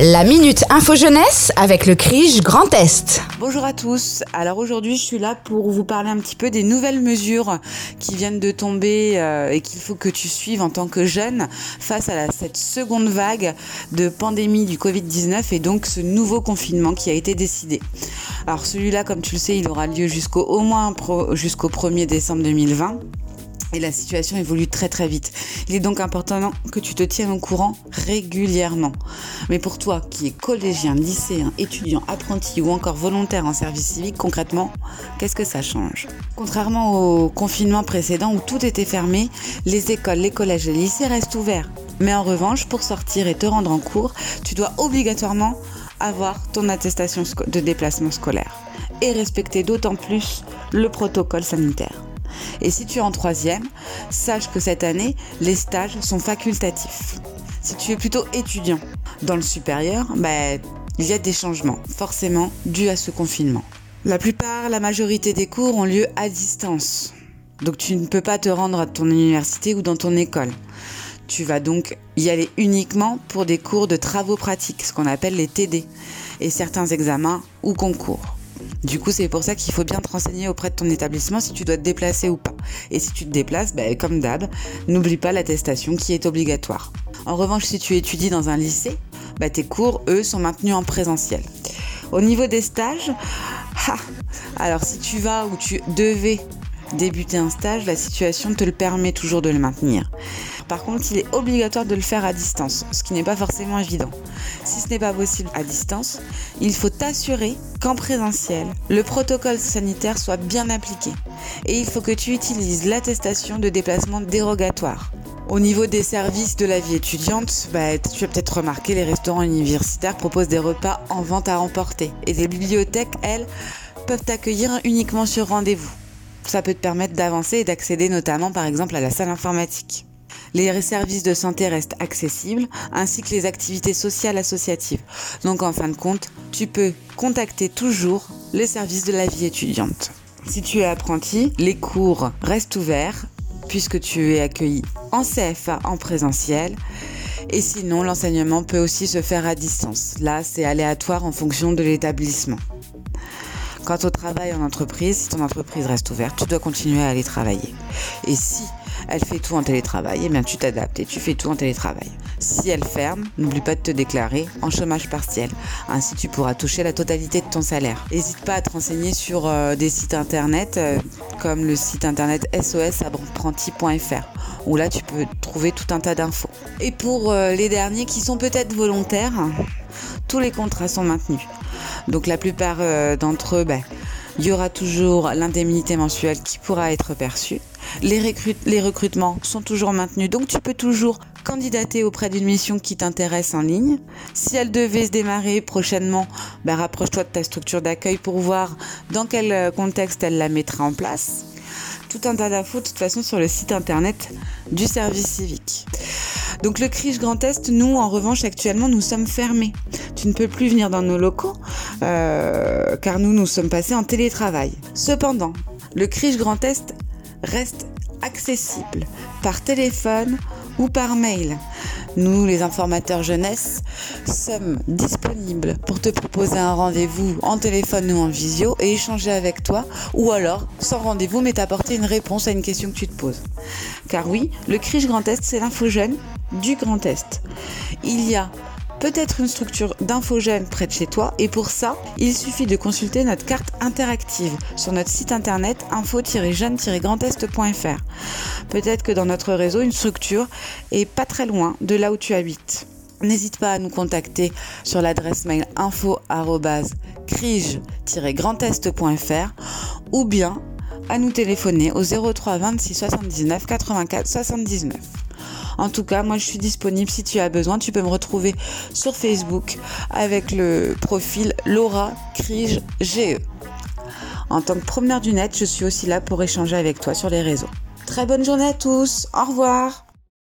La Minute Info Jeunesse avec le CRIJ Grand Est. Bonjour à tous. Alors aujourd'hui, je suis là pour vous parler un petit peu des nouvelles mesures qui viennent de tomber euh, et qu'il faut que tu suives en tant que jeune face à cette seconde vague de pandémie du Covid-19 et donc ce nouveau confinement qui a été décidé. Alors celui-là, comme tu le sais, il aura lieu jusqu'au au moins jusqu'au 1er décembre 2020 et la situation évolue très très vite. Il est donc important que tu te tiennes au courant régulièrement. Mais pour toi qui es collégien, lycéen, étudiant, apprenti ou encore volontaire en service civique, concrètement, qu'est-ce que ça change? Contrairement au confinement précédent où tout était fermé, les écoles, les collèges et les lycées restent ouverts. Mais en revanche, pour sortir et te rendre en cours, tu dois obligatoirement avoir ton attestation de déplacement scolaire et respecter d'autant plus le protocole sanitaire. Et si tu es en troisième, sache que cette année, les stages sont facultatifs. Si tu es plutôt étudiant dans le supérieur, bah, il y a des changements, forcément dus à ce confinement. La plupart, la majorité des cours ont lieu à distance. Donc tu ne peux pas te rendre à ton université ou dans ton école. Tu vas donc y aller uniquement pour des cours de travaux pratiques, ce qu'on appelle les TD, et certains examens ou concours. Du coup, c'est pour ça qu'il faut bien te renseigner auprès de ton établissement si tu dois te déplacer ou pas. Et si tu te déplaces, bah, comme d'hab, n'oublie pas l'attestation qui est obligatoire. En revanche, si tu étudies dans un lycée, bah, tes cours, eux, sont maintenus en présentiel. Au niveau des stages, alors si tu vas ou tu devais débuter un stage, la situation te le permet toujours de le maintenir. Par contre, il est obligatoire de le faire à distance, ce qui n'est pas forcément évident. Si ce n'est pas possible à distance, il faut t'assurer qu'en présentiel, le protocole sanitaire soit bien appliqué. Et il faut que tu utilises l'attestation de déplacement dérogatoire. Au niveau des services de la vie étudiante, bah, tu as peut-être remarqué, les restaurants universitaires proposent des repas en vente à emporter. Et les bibliothèques, elles, peuvent t'accueillir uniquement sur rendez-vous. Ça peut te permettre d'avancer et d'accéder notamment par exemple à la salle informatique. Les services de santé restent accessibles, ainsi que les activités sociales associatives. Donc en fin de compte, tu peux contacter toujours les services de la vie étudiante. Si tu es apprenti, les cours restent ouverts puisque tu es accueilli en CFA en présentiel. Et sinon, l'enseignement peut aussi se faire à distance. Là, c'est aléatoire en fonction de l'établissement. Quant au travail en entreprise, si ton entreprise reste ouverte, tu dois continuer à aller travailler. Et si elle fait tout en télétravail, eh bien tu t'adaptes et tu fais tout en télétravail. Si elle ferme, n'oublie pas de te déclarer en chômage partiel. Ainsi tu pourras toucher la totalité de ton salaire. N'hésite pas à te renseigner sur euh, des sites internet euh, comme le site internet sosapprenti.fr où là tu peux trouver tout un tas d'infos. Et pour euh, les derniers qui sont peut-être volontaires, tous les contrats sont maintenus. Donc la plupart d'entre eux, ben, il y aura toujours l'indemnité mensuelle qui pourra être perçue. Les, recrutements sont toujours maintenus, donc tu peux toujours candidater auprès d'une mission qui t'intéresse en ligne. Si elle devait se démarrer prochainement, bah, rapproche-toi de ta structure d'accueil pour voir dans quel euh, contexte elle la mettra en place. Tout un tas d'infos de toute façon sur le site internet du service civique. Donc le CRIJ Grand Est, nous en revanche actuellement nous sommes fermés. Tu ne peux plus venir dans nos locaux euh, car nous nous sommes passés en télétravail. Cependant, le CRIJ Grand Est reste accessible par téléphone ou par mail. Nous, les informateurs jeunesse, sommes disponibles pour te proposer un rendez-vous en téléphone ou en visio et échanger avec toi, ou alors, sans rendez-vous, mais t'apporter une réponse à une question que tu te poses. Car oui, le CRIJ Grand Est, c'est l'info jeune du Grand Est. Il y a peut-être une structure d'infogène près de chez toi et pour ça, il suffit de consulter notre carte interactive sur notre site internet info-jeune-grandest.fr. Peut-être que dans notre réseau, une structure est pas très loin de là où tu habites. N'hésite pas à nous contacter sur l'adresse mail info-crige-grandest.fr ou bien à nous téléphoner au 03 26 79 84 79. En tout cas, moi je suis disponible si tu as besoin. Tu peux me retrouver sur Facebook avec le profil Laura Crige GE. En tant que promeneur du net, je suis aussi là pour échanger avec toi sur les réseaux. Très bonne journée à tous. Au revoir.